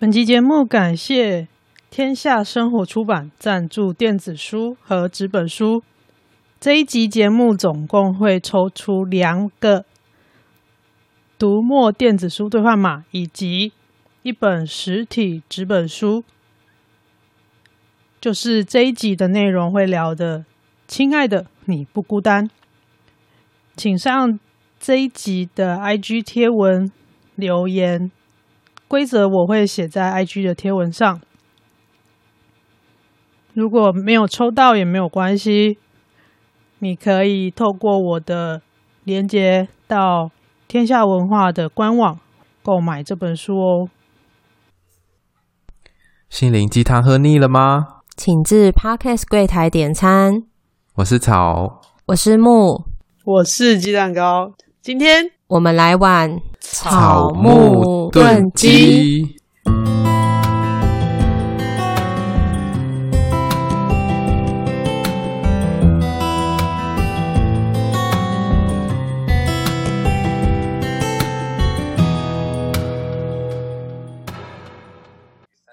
本期节目感谢天下生活出版赞助电子书和纸本书。这一集节目总共会抽出两个读墨电子书兑换码，以及一本实体纸本书。就是这一集的内容会聊的，亲爱的，你不孤单。请上这一集的 IG 贴文留言。规则我会写在 IG 的贴文上，如果没有抽到也没有关系，你可以透过我的连接到天下文化的官网购买这本书哦。心灵鸡汤喝腻了吗？请至 parkas 柜台点餐。我是草，我是木，我是鸡蛋糕。今天我们来玩。草木炖鸡。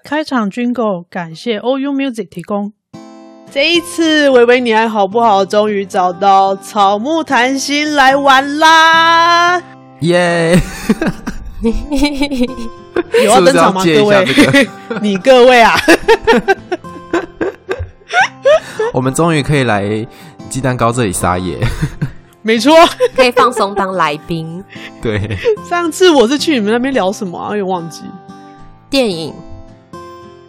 开场 Jingle 感谢 OU Music 提供。这一次，维维你还好不好？终于找到草木谈心来玩啦！耶！有要登场吗？各位，你各位啊！我们终于可以来鸡蛋糕这里撒野，没错，可以放松当来宾。对，上次我是去你们那边聊什么啊？有点忘记电影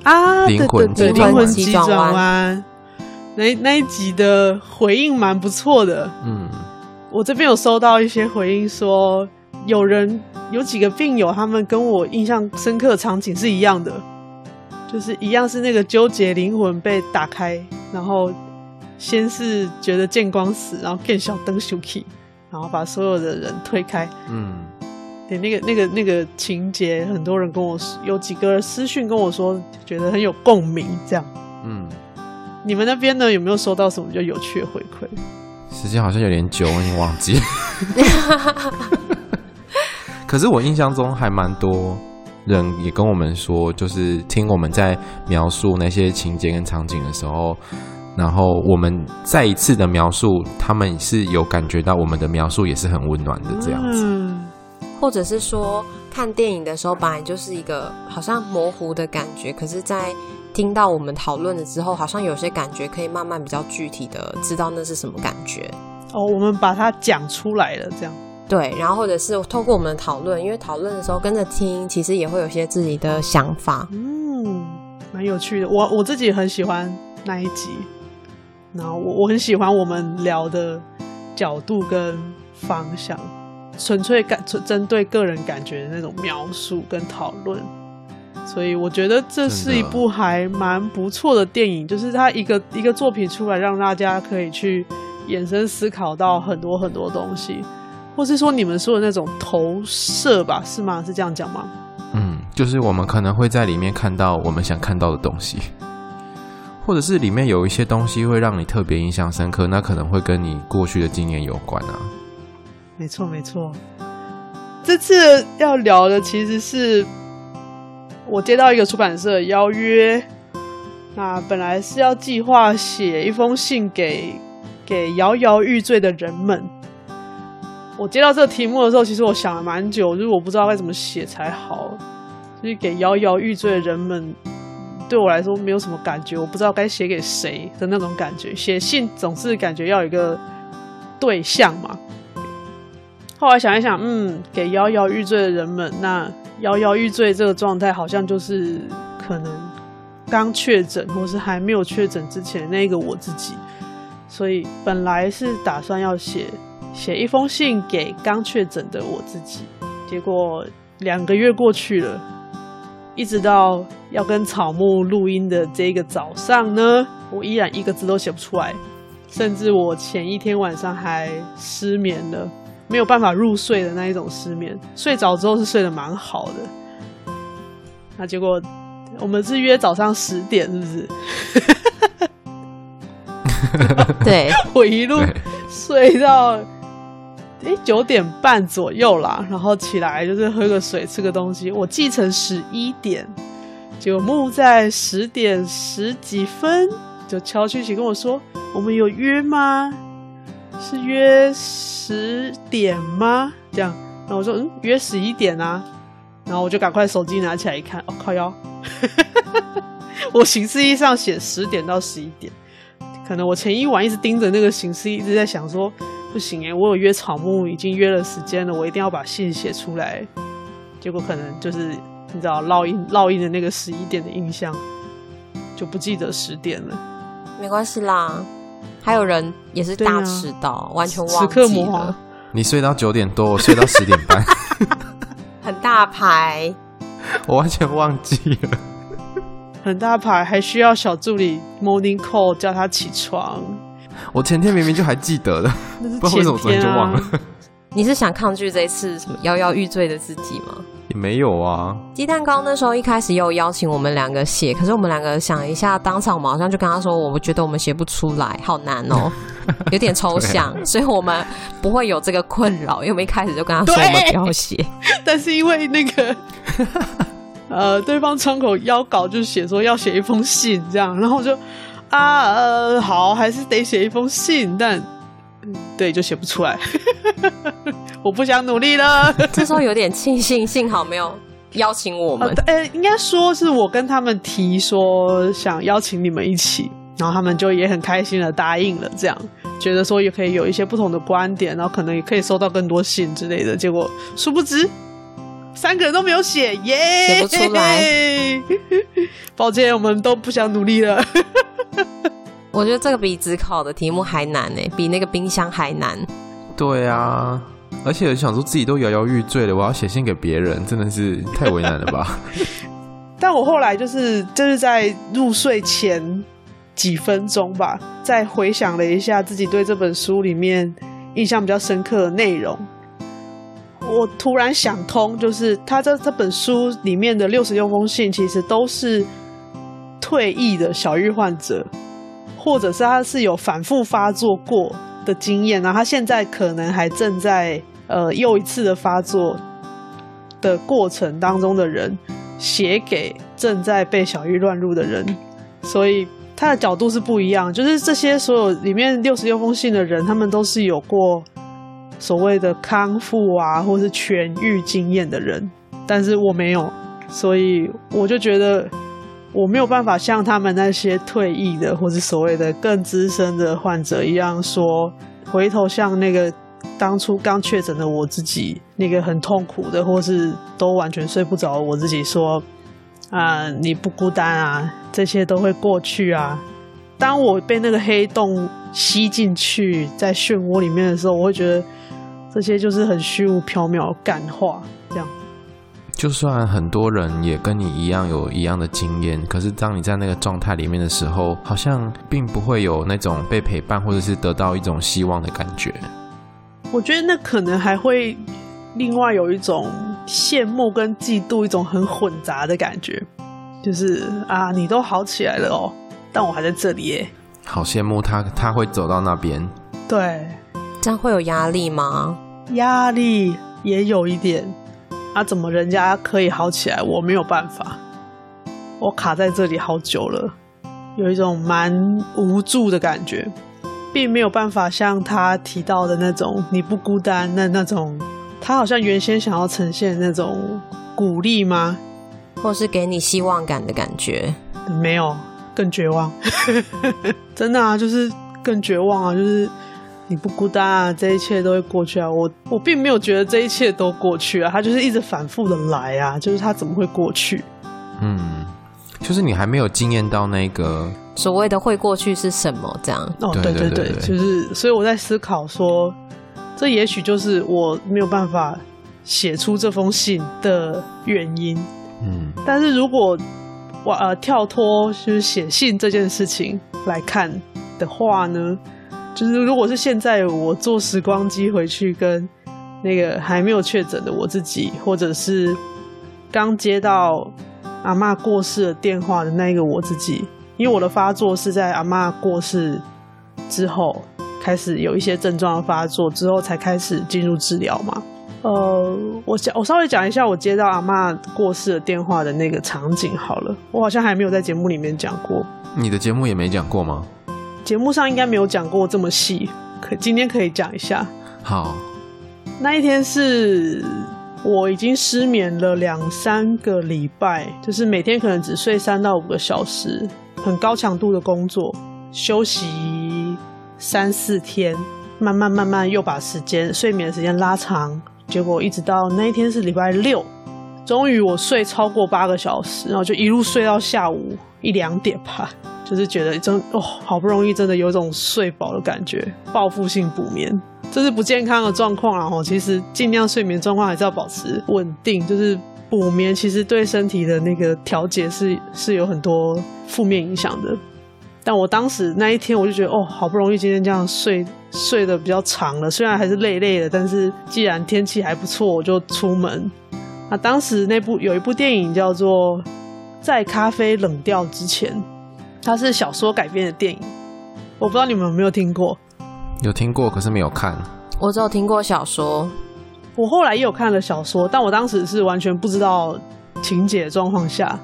啊，灵魂对对对，灵魂急转弯那那一集的回应蛮不错的。嗯，我这边有收到一些回应说。有人有几个病友，他们跟我印象深刻的场景是一样的，就是一样是那个纠结灵魂被打开，然后先是觉得见光死，然后更小灯休 key，然后把所有的人推开。嗯，对，那个那个那个情节，很多人跟我，有几个私讯跟我说，觉得很有共鸣。这样，嗯，你们那边呢，有没有收到什么比较有趣的回馈？时间好像有点久，我已经忘记。可是我印象中还蛮多人也跟我们说，就是听我们在描述那些情节跟场景的时候，然后我们再一次的描述，他们是有感觉到我们的描述也是很温暖的这样子。嗯，或者是说看电影的时候本来就是一个好像模糊的感觉，可是，在听到我们讨论了之后，好像有些感觉可以慢慢比较具体的知道那是什么感觉。哦，我们把它讲出来了，这样。对，然后或者是透过我们的讨论，因为讨论的时候跟着听，其实也会有些自己的想法。嗯，蛮有趣的。我我自己很喜欢那一集，然后我我很喜欢我们聊的角度跟方向，纯粹感针对个人感觉的那种描述跟讨论。所以我觉得这是一部还蛮不错的电影，就是它一个一个作品出来，让大家可以去延伸思考到很多很多东西。或是说你们说的那种投射吧，是吗？是这样讲吗？嗯，就是我们可能会在里面看到我们想看到的东西，或者是里面有一些东西会让你特别印象深刻，那可能会跟你过去的经验有关啊。没错，没错。这次要聊的其实是我接到一个出版社邀约，那本来是要计划写一封信给给摇摇欲坠的人们。我接到这个题目的时候，其实我想了蛮久，就是我不知道该怎么写才好。就是给摇摇欲坠的人们，对我来说没有什么感觉，我不知道该写给谁的那种感觉。写信总是感觉要有一个对象嘛。后来想一想，嗯，给摇摇欲坠的人们，那摇摇欲坠这个状态，好像就是可能刚确诊，或是还没有确诊之前那个我自己。所以本来是打算要写。写一封信给刚确诊的我自己，结果两个月过去了，一直到要跟草木录音的这个早上呢，我依然一个字都写不出来，甚至我前一天晚上还失眠了，没有办法入睡的那一种失眠，睡着之后是睡得蛮好的，那结果我们是约早上十点，是不是？对，我一路睡到。哎，九点半左右啦，然后起来就是喝个水，吃个东西。我记成十一点，结果木在十点十几分就敲讯息跟我说：“我们有约吗？是约十点吗？”这样，然后我说：“嗯，约十一点啊。”然后我就赶快手机拿起来一看，哦靠哟，我行事历上写十点到十一点，可能我前一晚一直盯着那个行事历，一直在想说。不行哎，我有约草木，已经约了时间了，我一定要把信写出来。结果可能就是你知道烙印烙印的那个十一点的印象，就不记得十点了。没关系啦，还有人也是大迟到，啊、完全忘记了。你睡到九点多，我睡到十点半，很大牌，我完全忘记了。很大牌，还需要小助理 morning call 叫他起床。我前天明明就还记得的，不知道为什么昨天就忘了。你是想抗拒这一次什么摇摇欲坠的自己吗？也没有啊。鸡蛋糕那时候一开始有邀请我们两个写，可是我们两个想一下，当场我马上就跟他说，我觉得我们写不出来，好难哦，有点抽象，啊、所以我们不会有这个困扰，因为我们一开始就跟他说我们不要写。但是因为那个呃，对方窗口邀稿就写说要写一封信这样，然后我就。啊，呃，好，还是得写一封信，但，对，就写不出来。我不想努力了。这时候有点庆幸，幸好没有邀请我们。呃，欸，应该说是我跟他们提说想邀请你们一起，然后他们就也很开心的答应了，这样觉得说也可以有一些不同的观点，然后可能也可以收到更多信之类的。结果殊不知，三个人都没有写，耶，写不出来。抱歉，我们都不想努力了。我觉得这个比指考的题目还难呢，比那个冰箱还难。对啊，而且我想说自己都摇摇欲坠了，我要写信给别人，真的是太为难了吧？但我后来就是就是在入睡前几分钟吧，再回想了一下自己对这本书里面印象比较深刻的内容，我突然想通，就是他这这本书里面的六十六封信，其实都是退役的小玉患者。或者是他是有反复发作过的经验，然后他现在可能还正在呃又一次的发作的过程当中的人，写给正在被小玉乱入的人，所以他的角度是不一样。就是这些所有里面六十六封信的人，他们都是有过所谓的康复啊，或是痊愈经验的人，但是我没有，所以我就觉得。我没有办法像他们那些退役的或是所谓的更资深的患者一样说，回头像那个当初刚确诊的我自己，那个很痛苦的或是都完全睡不着我自己说，啊，你不孤单啊，这些都会过去啊。当我被那个黑洞吸进去，在漩涡里面的时候，我会觉得这些就是很虚无缥缈的干话，这样。就算很多人也跟你一样有一样的经验，可是当你在那个状态里面的时候，好像并不会有那种被陪伴或者是得到一种希望的感觉。我觉得那可能还会另外有一种羡慕跟嫉妒，一种很混杂的感觉，就是啊，你都好起来了哦，但我还在这里耶。好羡慕他，他会走到那边。对，这样会有压力吗？压力也有一点。啊，怎么人家可以好起来，我没有办法，我卡在这里好久了，有一种蛮无助的感觉，并没有办法像他提到的那种你不孤单，那那种他好像原先想要呈现那种鼓励吗？或是给你希望感的感觉？没有，更绝望，真的啊，就是更绝望啊，就是。你不孤单啊，这一切都会过去啊！我我并没有觉得这一切都过去啊，他就是一直反复的来啊，就是他怎么会过去？嗯，就是你还没有经验到那个所谓的会过去是什么这样？哦，对对对，就是所以我在思考说，这也许就是我没有办法写出这封信的原因。嗯，但是如果我呃跳脱就是写信这件事情来看的话呢？就是如果是现在我坐时光机回去跟那个还没有确诊的我自己，或者是刚接到阿妈过世的电话的那个我自己，因为我的发作是在阿妈过世之后开始有一些症状的发作之后才开始进入治疗嘛，呃，我讲，我稍微讲一下我接到阿妈过世的电话的那个场景好了。我好像还没有在节目里面讲过。你的节目也没讲过吗？节目上应该没有讲过这么细，可今天可以讲一下。好，那一天是我已经失眠了两三个礼拜，就是每天可能只睡三到五个小时，很高强度的工作，休息三四天，慢慢慢慢又把时间睡眠的时间拉长。结果一直到那一天是礼拜六，终于我睡超过八个小时，然后就一路睡到下午一两点吧，就是觉得真哦，好不容易真的有种睡饱的感觉，报复性补眠，这是不健康的状况啊！吼，其实尽量睡眠状况还是要保持稳定，就是补眠其实对身体的那个调节是是有很多负面影响的。但我当时那一天，我就觉得哦，好不容易今天这样睡睡得比较长了，虽然还是累累的，但是既然天气还不错，我就出门。那当时那部有一部电影叫做《在咖啡冷掉之前》，它是小说改编的电影，我不知道你们有没有听过？有听过，可是没有看。我只有听过小说，我后来也有看了小说，但我当时是完全不知道情节的状况下，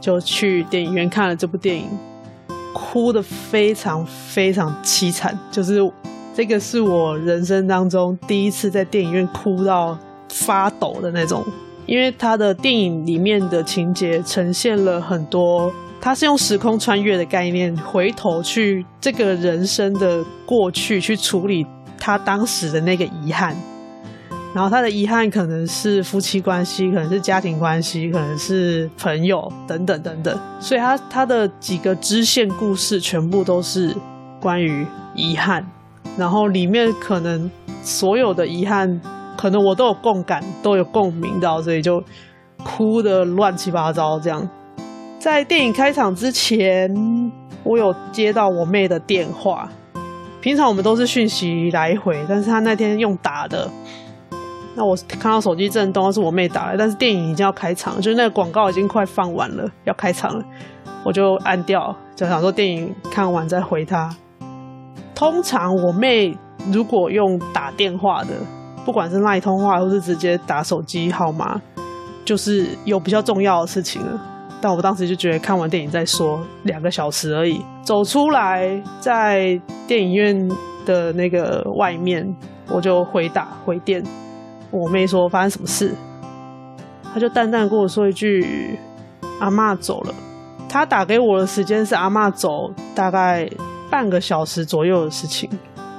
就去电影院看了这部电影。哭的非常非常凄惨，就是这个是我人生当中第一次在电影院哭到发抖的那种，因为他的电影里面的情节呈现了很多，他是用时空穿越的概念，回头去这个人生的过去去处理他当时的那个遗憾。然后他的遗憾可能是夫妻关系，可能是家庭关系，可能是朋友等等等等。所以他他的几个支线故事全部都是关于遗憾。然后里面可能所有的遗憾，可能我都有共感，都有共鸣到，所以就哭的乱七八糟这样。在电影开场之前，我有接到我妹的电话。平常我们都是讯息来回，但是她那天用打的。那我看到手机震动，是我妹打来，但是电影已经要开场，就是那个广告已经快放完了，要开场了，我就按掉，就想说电影看完再回她。通常我妹如果用打电话的，不管是 LINE 通话或是直接打手机号码，就是有比较重要的事情了。但我当时就觉得看完电影再说，两个小时而已，走出来在电影院的那个外面，我就回打回电。我妹说发生什么事，她就淡淡跟我说一句：“阿嬷走了。”她打给我的时间是阿嬷走大概半个小时左右的事情，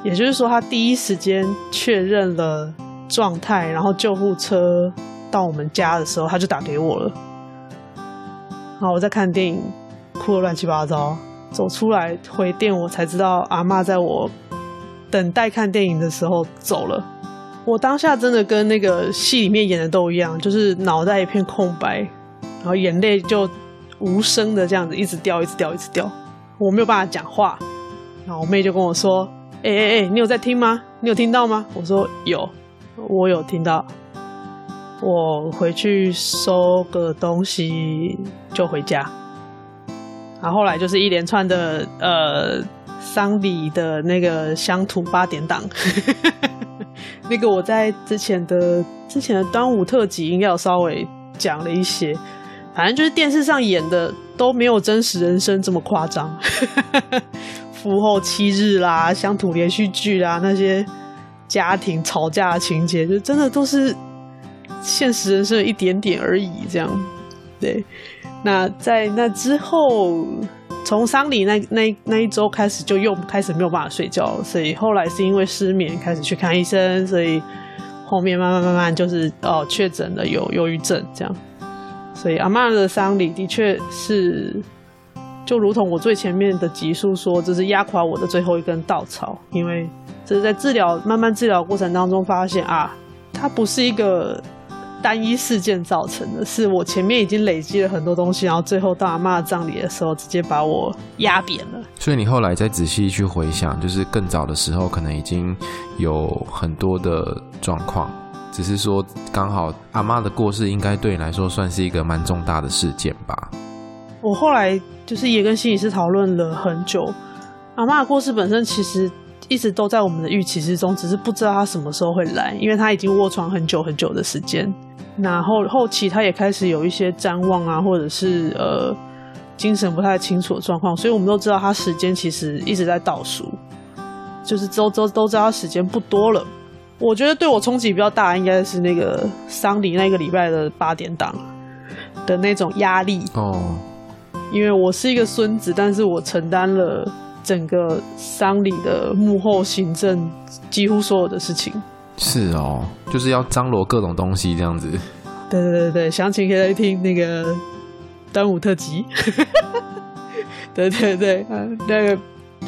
也就是说，她第一时间确认了状态，然后救护车到我们家的时候，她就打给我了。然后我在看电影，哭得乱七八糟，走出来回电，我才知道阿妈在我等待看电影的时候走了。我当下真的跟那个戏里面演的都一样，就是脑袋一片空白，然后眼泪就无声的这样子一直掉，一直掉，一直掉。我没有办法讲话，然后我妹就跟我说：“哎哎哎，你有在听吗？你有听到吗？”我说：“有，我有听到。”我回去收个东西就回家。然后后来就是一连串的呃丧礼的那个乡土八点档。那个我在之前的之前的端午特辑应该有稍微讲了一些，反正就是电视上演的都没有真实人生这么夸张，父后七日啦、乡土连续剧啦，那些家庭吵架的情节，就真的都是现实人生一点点而已。这样，对。那在那之后。从丧礼那那那一周开始，就又开始没有办法睡觉，所以后来是因为失眠开始去看医生，所以后面慢慢慢慢就是哦确诊了有忧郁症这样，所以阿嬷的丧礼的确是就如同我最前面的集数说，这是压垮我的最后一根稻草，因为这是在治疗慢慢治疗过程当中发现啊，它不是一个。单一事件造成的，是我前面已经累积了很多东西，然后最后到阿妈葬礼的时候，直接把我压扁了。所以你后来再仔细去回想，就是更早的时候，可能已经有很多的状况，只是说刚好阿妈的过世，应该对你来说算是一个蛮重大的事件吧。我后来就是也跟心理师讨论了很久，阿妈的过世本身其实一直都在我们的预期之中，只是不知道他什么时候会来，因为他已经卧床很久很久的时间。然后后期他也开始有一些譫妄啊，或者是呃精神不太清楚的状况，所以我们都知道他时间其实一直在倒数，就是都都都知道他时间不多了。我觉得对我冲击比较大，应该是那个丧礼那个礼拜的八点档的那种压力哦，因为我是一个孙子，但是我承担了。整个丧礼的幕后行政，几乎所有的事情是哦，就是要张罗各种东西这样子。对对对对，详情可以来听那个端午特辑。对 对对，嗯，那个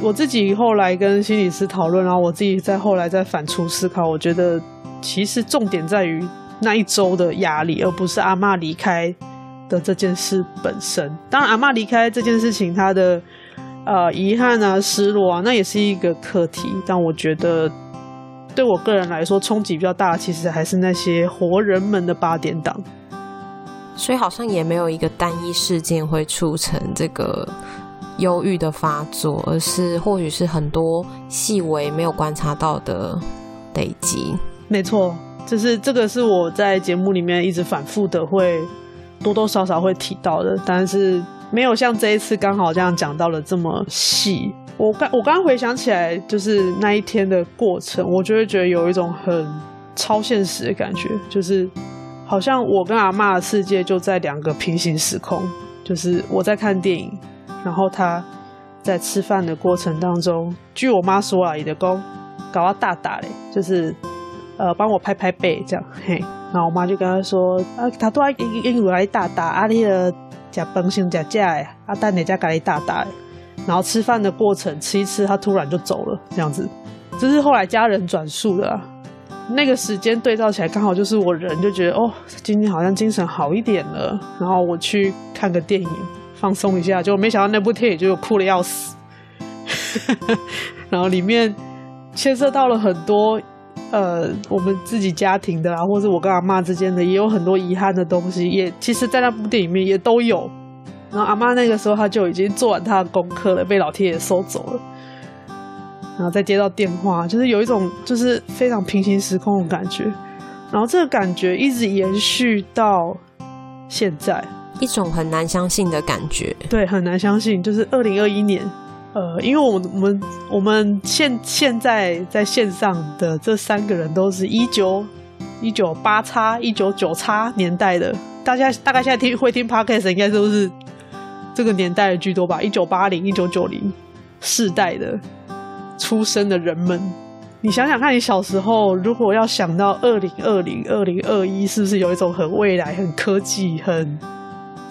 我自己后来跟心理师讨论，然后我自己在后来再反刍思考，我觉得其实重点在于那一周的压力，而不是阿妈离开的这件事本身。当然，阿妈离开这件事情，他的。呃，遗憾啊，失落啊，那也是一个课题。但我觉得，对我个人来说，冲击比较大，其实还是那些活人们的八点档。所以好像也没有一个单一事件会促成这个忧郁的发作，而是或许是很多细微没有观察到的累积。没错，就是这个是我在节目里面一直反复的会多多少少会提到的，但是。没有像这一次刚好这样讲到了这么细。我刚我刚回想起来，就是那一天的过程，我就会觉得有一种很超现实的感觉，就是好像我跟阿妈的世界就在两个平行时空。就是我在看电影，然后他在吃饭的过程当中，据我妈说啊，伊就讲搞到大大嘞，就是呃帮我拍拍背这样，嘿，然后我妈就跟他说啊，他都爱英英语来大大啊，你的。假崩性假假哎，阿蛋你家咖喱大大，然后吃饭的过程吃一吃，他突然就走了，这样子，这是后来家人转述的啊。那个时间对照起来，刚好就是我人就觉得哦，今天好像精神好一点了，然后我去看个电影放松一下，就没想到那部电影就哭得要死，然后里面牵涉到了很多。呃，我们自己家庭的啊，或者我跟阿妈之间的，也有很多遗憾的东西，也其实，在那部电影里面也都有。然后阿妈那个时候，她就已经做完她的功课了，被老天爷收走了。然后再接到电话，就是有一种就是非常平行时空的感觉。然后这个感觉一直延续到现在，一种很难相信的感觉。对，很难相信，就是二零二一年。呃，因为我们我们我们现现在在线上的这三个人都是一九一九八叉一九九叉年代的，大家大概现在听会听 Podcast 应该都是这个年代的居多吧？一九八零一九九零世代的出生的人们，你想想看，你小时候如果要想到二零二零二零二一，是不是有一种很未来、很科技、很？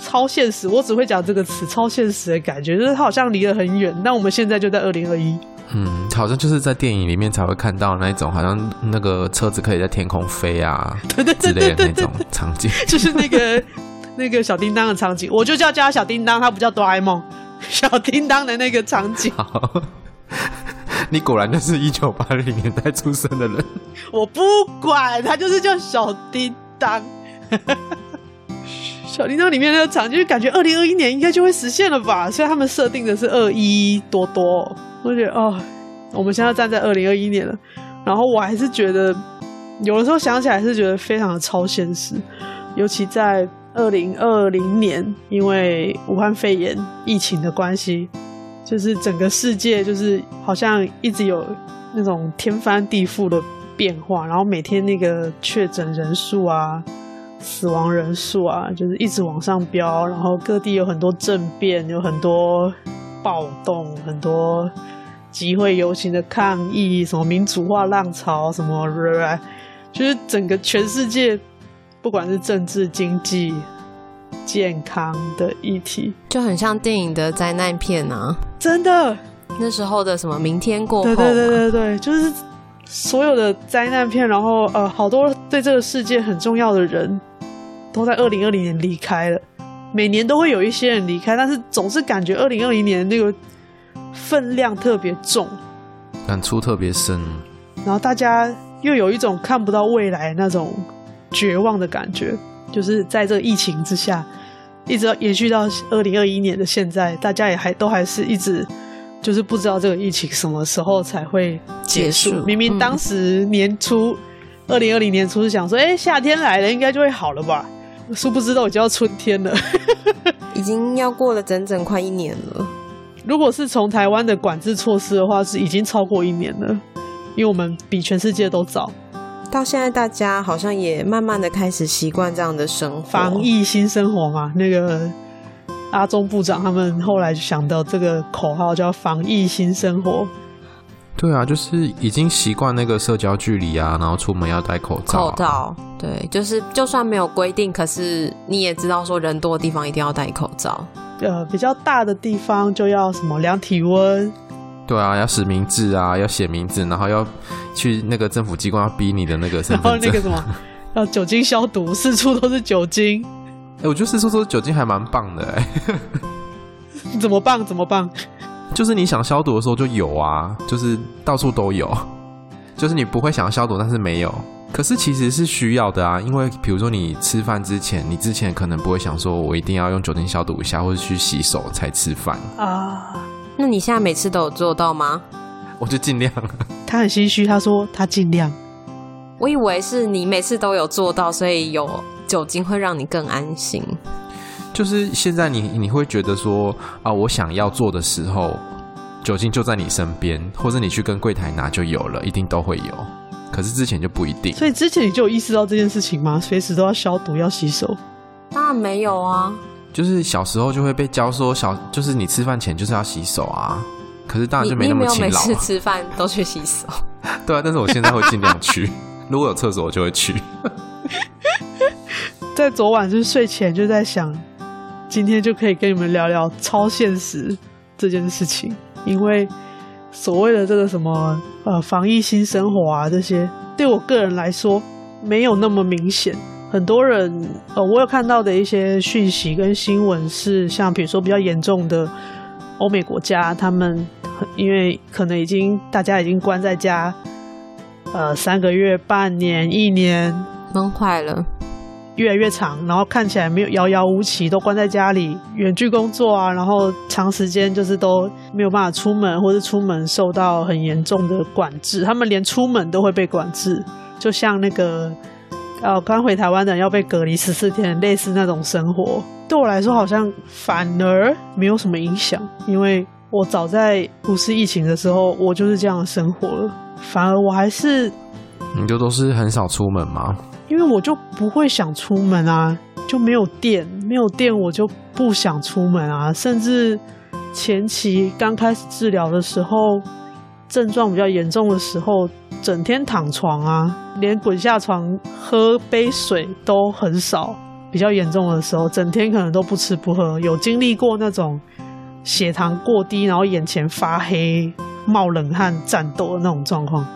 超现实，我只会讲这个词“超现实”的感觉，就是它好像离得很远。但我们现在就在二零二一，嗯，好像就是在电影里面才会看到那一种，好像那个车子可以在天空飞啊，对对之类的那种场景，就是那个那个小叮当的场景，我就叫叫他小叮当，他不叫哆啦 A 梦，小叮当的那个场景。好，你果然就是一九八零年代出生的人，我不管，他就是叫小叮当。小叮当里面那个场景，就感觉二零二一年应该就会实现了吧？所以他们设定的是二一多多，我觉得哦，我们现在站在二零二一年了，然后我还是觉得，有的时候想起来是觉得非常的超现实，尤其在二零二零年，因为武汉肺炎疫情的关系，就是整个世界就是好像一直有那种天翻地覆的变化，然后每天那个确诊人数啊。死亡人数啊，就是一直往上飙，然后各地有很多政变，有很多暴动，很多集会游行的抗议，什么民主化浪潮，什么，就是整个全世界，不管是政治、经济、健康的议题，就很像电影的灾难片啊！真的，那时候的什么明天过后，对对对对对，就是所有的灾难片，然后呃，好多对这个世界很重要的人。都在二零二零年离开了，每年都会有一些人离开，但是总是感觉二零二零年那个分量特别重，感触特别深，然后大家又有一种看不到未来那种绝望的感觉，就是在这个疫情之下，一直延续到二零二一年的现在，大家也还都还是一直就是不知道这个疫情什么时候才会结束。结束明明当时年初，二零二零年初是想说，哎、欸，夏天来了，应该就会好了吧？殊不知道已经要春天了，已经要过了整整快一年了。如果是从台湾的管制措施的话，是已经超过一年了，因为我们比全世界都早。到现在，大家好像也慢慢的开始习惯这样的生活，防疫新生活嘛。那个阿中部长他们后来就想到这个口号叫“防疫新生活”。对啊，就是已经习惯那个社交距离啊，然后出门要戴口罩啊。口罩，对，就是就算没有规定，可是你也知道说人多的地方一定要戴口罩。呃，比较大的地方就要什么量体温。对啊，要实名制啊，要写名字，然后要去那个政府机关要逼你的那个身份证，然后那个什么 要酒精消毒，四处都是酒精。哎、欸，我觉得四处都是酒精还蛮棒的哎。怎么棒？怎么棒？就是你想消毒的时候就有啊，就是到处都有。就是你不会想要消毒，但是没有。可是其实是需要的啊，因为比如说你吃饭之前，你之前可能不会想说我一定要用酒精消毒一下，或者去洗手才吃饭啊。那你现在每次都有做到吗？我就尽量。他很心虚，他说他尽量。我以为是你每次都有做到，所以有酒精会让你更安心。就是现在你你会觉得说啊，我想要做的时候，酒精就在你身边，或者你去跟柜台拿就有了，一定都会有。可是之前就不一定。所以之前你就有意识到这件事情吗？随时都要消毒，要洗手？当然没有啊。就是小时候就会被教说小，就是你吃饭前就是要洗手啊。可是当然就没那么勤劳。每次吃饭都去洗手？对啊，但是我现在会尽量去。如果有厕所，我就会去。在昨晚就是睡前就在想，今天就可以跟你们聊聊超现实这件事情，因为所谓的这个什么呃防疫新生活啊这些，对我个人来说没有那么明显。很多人，呃，我有看到的一些讯息跟新闻是，像比如说比较严重的欧美国家，他们因为可能已经大家已经关在家，呃，三个月、半年、一年，闷坏了，越来越长，然后看起来没有遥遥无期，都关在家里远距工作啊，然后长时间就是都没有办法出门，或是出门受到很严重的管制，他们连出门都会被管制，就像那个。呃，刚回台湾的要被隔离十四天，类似那种生活，对我来说好像反而没有什么影响，因为我早在不是疫情的时候，我就是这样的生活了。反而我还是，你就都是很少出门吗？因为我就不会想出门啊，就没有电，没有电我就不想出门啊。甚至前期刚开始治疗的时候，症状比较严重的时候。整天躺床啊，连滚下床喝杯水都很少。比较严重的时候，整天可能都不吃不喝。有经历过那种血糖过低，然后眼前发黑、冒冷汗、战斗的那种状况，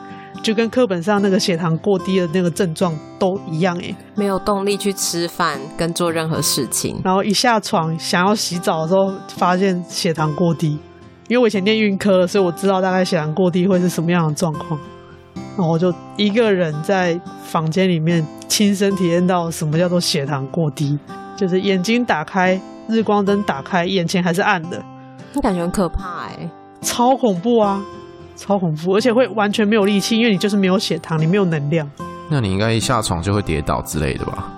就跟课本上那个血糖过低的那个症状都一样诶。没有动力去吃饭跟做任何事情，然后一下床想要洗澡的时候，发现血糖过低。因为我以前念运科，所以我知道大概血糖过低会是什么样的状况。然后我就一个人在房间里面亲身体验到什么叫做血糖过低，就是眼睛打开，日光灯打开，眼前还是暗的，你感觉很可怕哎，超恐怖啊，超恐怖，而且会完全没有力气，因为你就是没有血糖，你没有能量。那你应该一下床就会跌倒之类的吧？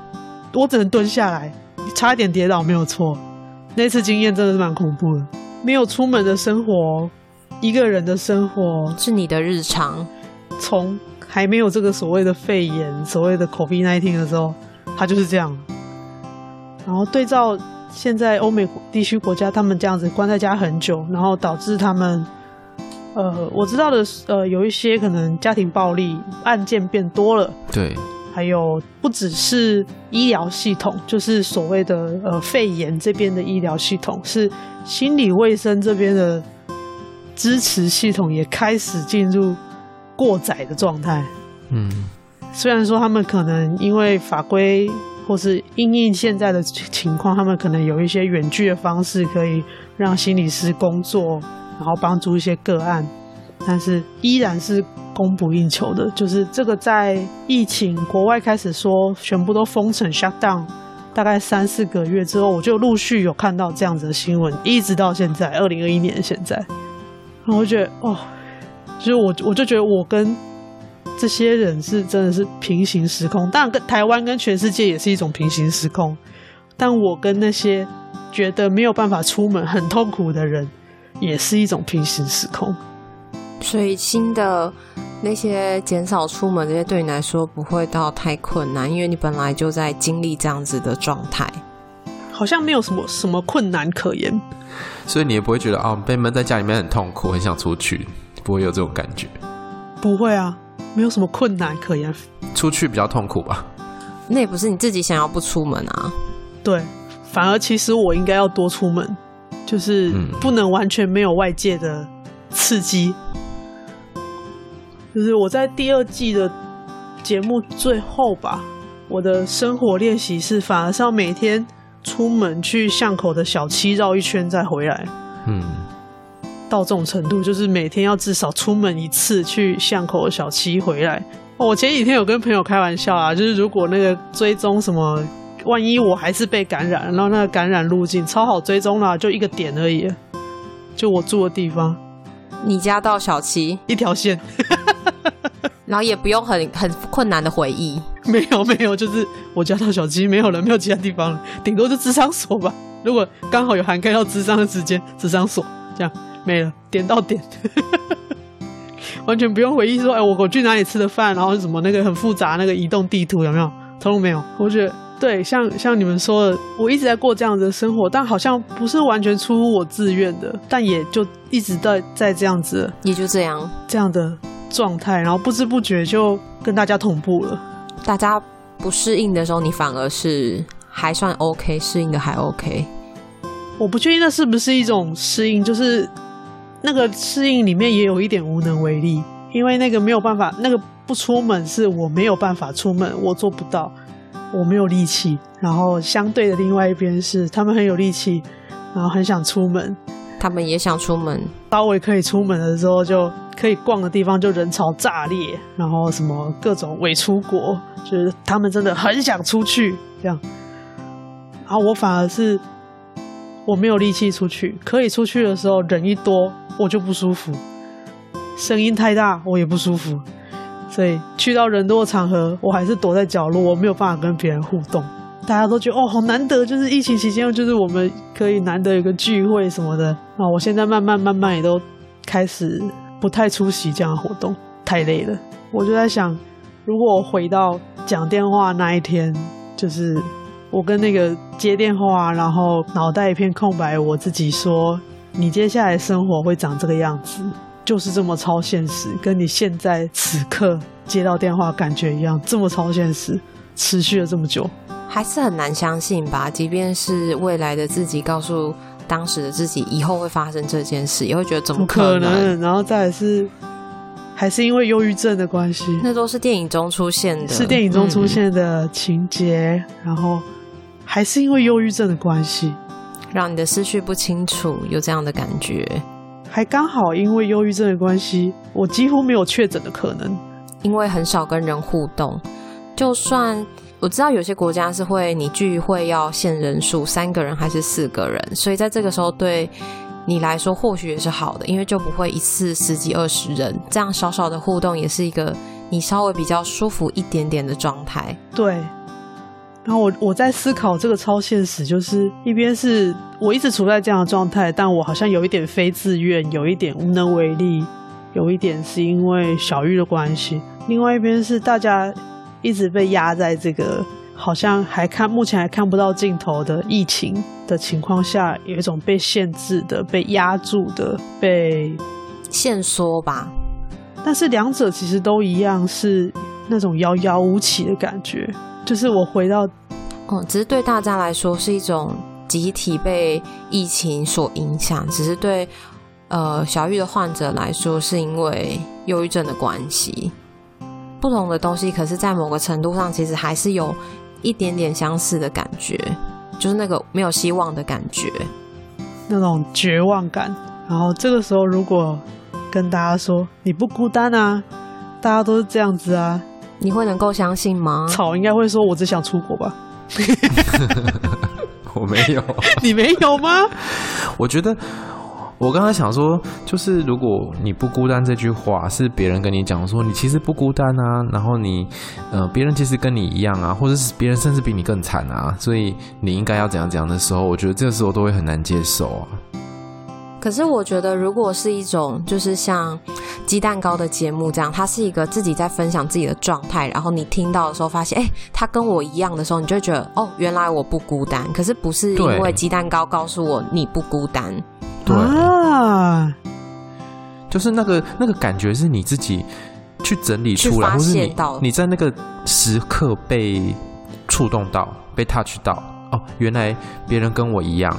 我只能蹲下来，差一点跌倒没有错。那次经验真的是蛮恐怖的，没有出门的生活，一个人的生活是你的日常。从还没有这个所谓的肺炎、所谓的 COVID-19 的时候，它就是这样。然后对照现在欧美地区国家，他们这样子关在家很久，然后导致他们，呃，我知道的，呃，有一些可能家庭暴力案件变多了。对，还有不只是医疗系统，就是所谓的呃肺炎这边的医疗系统，是心理卫生这边的支持系统也开始进入。过载的状态，嗯，虽然说他们可能因为法规或是因应现在的情况，他们可能有一些远距的方式可以让心理师工作，然后帮助一些个案，但是依然是供不应求的。就是这个在疫情国外开始说全部都封城 shut down，大概三四个月之后，我就陆续有看到这样子的新闻，一直到现在二零二一年现在。然后我觉得哦，就是我我就觉得我跟这些人是真的是平行时空，当然跟台湾跟全世界也是一种平行时空，但我跟那些觉得没有办法出门很痛苦的人，也是一种平行时空。所以新的那些减少出门这些对你来说不会到太困难，因为你本来就在经历这样子的状态，好像没有什么什么困难可言。所以你也不会觉得哦，被闷在家里面很痛苦，很想出去，不会有这种感觉。不会啊，没有什么困难可言。出去比较痛苦吧？那也不是你自己想要不出门啊。对，反而其实我应该要多出门，就是不能完全没有外界的刺激。就是我在第二季的节目最后吧，我的生活练习是反而是要每天出门去巷口的小七绕一圈再回来。嗯，到这种程度，就是每天要至少出门一次去巷口的小七回来。我前几天有跟朋友开玩笑啊，就是如果那个追踪什么，万一我还是被感染，然后那个感染路径超好追踪啦，就一个点而已，就我住的地方，你家到小七一条线。然后也不用很很困难的回忆，没有没有，就是我家到小七没有了，没有其他地方了，顶多就智商所吧。如果刚好有涵盖到智商的时间，智商所这样没了，点到点，完全不用回忆说，哎，我我去哪里吃的饭，然后什么那个很复杂那个移动地图有没有？通通没有。我觉得对，像像你们说的，我一直在过这样子的生活，但好像不是完全出乎我自愿的，但也就一直在在这样子，也就这样这样的。状态，然后不知不觉就跟大家同步了。大家不适应的时候，你反而是还算 OK，适应的还 OK。我不确定那是不是一种适应，就是那个适应里面也有一点无能为力，因为那个没有办法，那个不出门是我没有办法出门，我做不到，我没有力气。然后相对的另外一边是他们很有力气，然后很想出门。他们也想出门，稍微可以出门的时候，就可以逛的地方就人潮炸裂，然后什么各种伪出国，就是他们真的很想出去这样。然后我反而是我没有力气出去，可以出去的时候人一多我就不舒服，声音太大我也不舒服，所以去到人多的场合，我还是躲在角落，我没有办法跟别人互动。大家都觉得哦，好难得，就是疫情期间，就是我们可以难得有个聚会什么的。啊，我现在慢慢慢慢也都开始不太出席这样的活动，太累了。我就在想，如果我回到讲电话那一天，就是我跟那个接电话，然后脑袋一片空白，我自己说，你接下来生活会长这个样子，就是这么超现实，跟你现在此刻接到电话感觉一样，这么超现实，持续了这么久。还是很难相信吧，即便是未来的自己告诉当时的自己以后会发生这件事，也会觉得怎么可能？可能然后再来是，还是因为忧郁症的关系，那都是电影中出现的，是电影中出现的情节，嗯、然后还是因为忧郁症的关系，让你的思绪不清楚，有这样的感觉。还刚好因为忧郁症的关系，我几乎没有确诊的可能，因为很少跟人互动，就算。我知道有些国家是会你聚会要限人数，三个人还是四个人，所以在这个时候对你来说或许也是好的，因为就不会一次十几二十人，这样小小的互动也是一个你稍微比较舒服一点点的状态。对。然后我我在思考这个超现实，就是一边是我一直处在这样的状态，但我好像有一点非自愿，有一点无能为力，有一点是因为小玉的关系，另外一边是大家。一直被压在这个好像还看目前还看不到尽头的疫情的情况下，有一种被限制的、被压住的、被限缩吧。但是两者其实都一样，是那种遥遥无期的感觉。就是我回到，哦，只是对大家来说是一种集体被疫情所影响，只是对呃小玉的患者来说，是因为忧郁症的关系。不同的东西，可是，在某个程度上，其实还是有一点点相似的感觉，就是那个没有希望的感觉，那种绝望感。然后这个时候，如果跟大家说你不孤单啊，大家都是这样子啊，你会能够相信吗？草应该会说：“我只想出国吧。”我没有，你没有吗？我觉得我刚才想说，就是如果你不孤单这句话是别人跟你讲说，你其实不孤单啊，然后你呃别人其实跟你一样啊，或者是别人甚至比你更惨啊，所以你应该要怎样怎样的时候，我觉得这个时候都会很难接受啊。可是我觉得，如果是一种就是像鸡蛋糕的节目这样，它是一个自己在分享自己的状态，然后你听到的时候发现，哎，他跟我一样的时候，你就会觉得，哦，原来我不孤单。可是不是因为鸡蛋糕告诉我你不孤单。对啊，就是那个那个感觉是你自己去整理出来，或是你你在那个时刻被触动到，被 touch 到哦，原来别人跟我一样。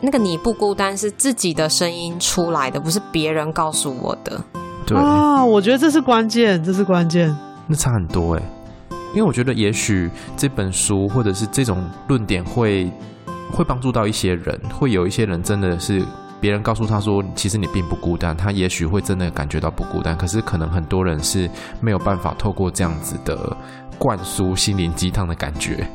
那个你不孤单是自己的声音出来的，不是别人告诉我的。对啊，我觉得这是关键，这是关键。那差很多哎，因为我觉得也许这本书或者是这种论点会会帮助到一些人，会有一些人真的是。别人告诉他说：“其实你并不孤单。”他也许会真的感觉到不孤单。可是，可能很多人是没有办法透过这样子的灌输心灵鸡汤的感觉。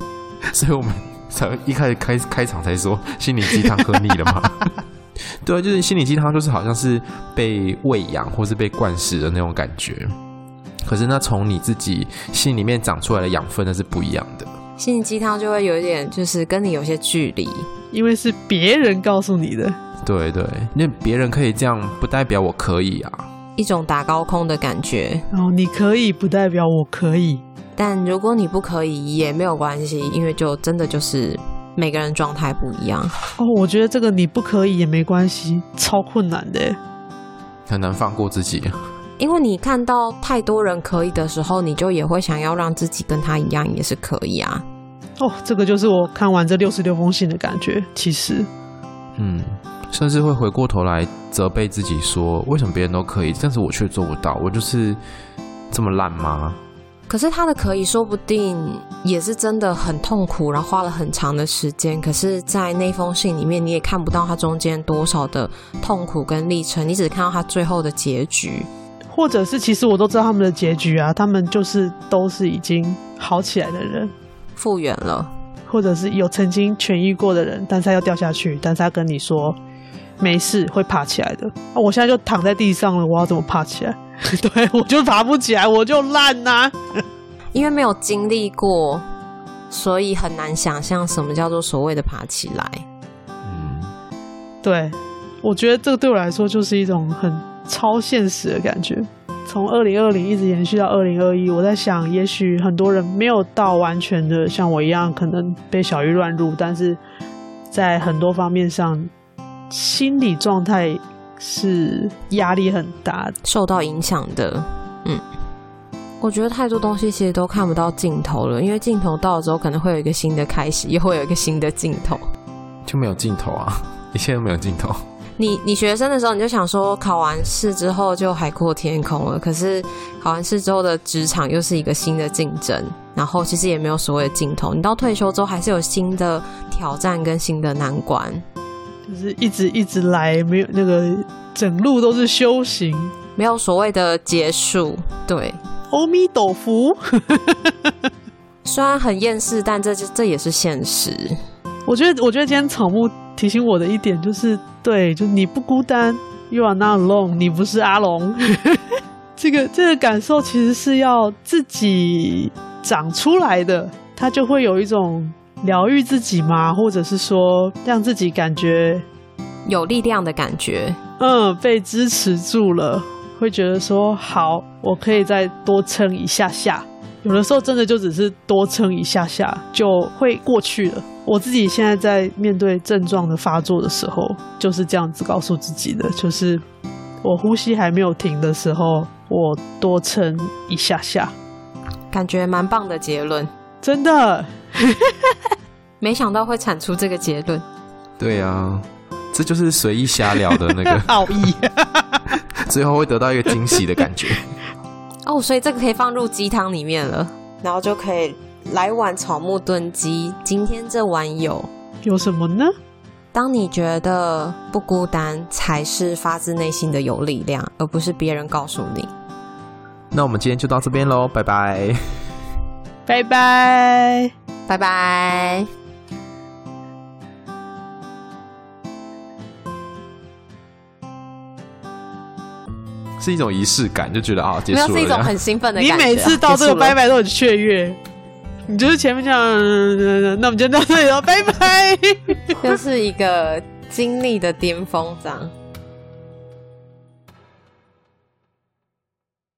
所以我们才一开始开开场才说心灵鸡汤喝腻了吗？对啊，就是心灵鸡汤，就是好像是被喂养或是被灌食的那种感觉。可是，那从你自己心里面长出来的养分，那是不一样的。心灵鸡汤就会有一点，就是跟你有些距离，因为是别人告诉你的。对对，那别人可以这样，不代表我可以啊。一种打高空的感觉。哦，你可以，不代表我可以。但如果你不可以，也没有关系，因为就真的就是每个人状态不一样。哦，我觉得这个你不可以也没关系，超困难的，很难放过自己。因为你看到太多人可以的时候，你就也会想要让自己跟他一样，也是可以啊。哦，这个就是我看完这六十六封信的感觉。其实，嗯。甚至会回过头来责备自己，说：“为什么别人都可以，但是我却做不到？我就是这么烂吗？”可是他的可以说不定也是真的很痛苦，然后花了很长的时间。可是，在那封信里面，你也看不到他中间多少的痛苦跟历程，你只看到他最后的结局，或者是其实我都知道他们的结局啊，他们就是都是已经好起来的人，复原了，或者是有曾经痊愈过的人，但是他要掉下去，但是他跟你说。没事，会爬起来的。啊，我现在就躺在地上了，我要怎么爬起来？对，我就爬不起来，我就烂呐、啊。因为没有经历过，所以很难想象什么叫做所谓的爬起来。嗯，对，我觉得这个对我来说就是一种很超现实的感觉。从二零二零一直延续到二零二一，我在想，也许很多人没有到完全的像我一样，可能被小鱼乱入，但是在很多方面上。心理状态是压力很大，受到影响的。嗯，我觉得太多东西其实都看不到尽头了，因为尽头到了之后，可能会有一个新的开始，也会有一个新的尽头，就没有尽头啊！一切都没有尽头。你你学生的时候，你就想说考完试之后就海阔天空了，可是考完试之后的职场又是一个新的竞争，然后其实也没有所谓的尽头。你到退休之后，还是有新的挑战跟新的难关。就是一直一直来，没有那个整路都是修行，没有所谓的结束。对，阿弥陀佛。虽然很厌世，但这这也是现实。我觉得，我觉得今天草木提醒我的一点就是，对，就你不孤单，You are not alone，你不是阿龙。这个这个感受其实是要自己长出来的，它就会有一种。疗愈自己吗？或者是说让自己感觉有力量的感觉？嗯，被支持住了，会觉得说好，我可以再多撑一下下。有的时候真的就只是多撑一下下就会过去了。我自己现在在面对症状的发作的时候，就是这样子告诉自己的，就是我呼吸还没有停的时候，我多撑一下下，感觉蛮棒的结论，真的。没想到会产出这个结论。对呀、啊，这就是随意瞎聊的那个 奥义，最后会得到一个惊喜的感觉。哦，所以这个可以放入鸡汤里面了，然后就可以来碗草木炖鸡。今天这碗有有什么呢？当你觉得不孤单，才是发自内心的有力量，而不是别人告诉你。那我们今天就到这边喽，拜拜，拜拜。拜拜。是一种仪式感，就觉得啊，结束了。没有是一种很兴奋的感觉、啊。你每次到这个拜拜都很雀跃，你就是前面这样，那我们就到这里了，拜拜。就是一个经历的巅峰，这样。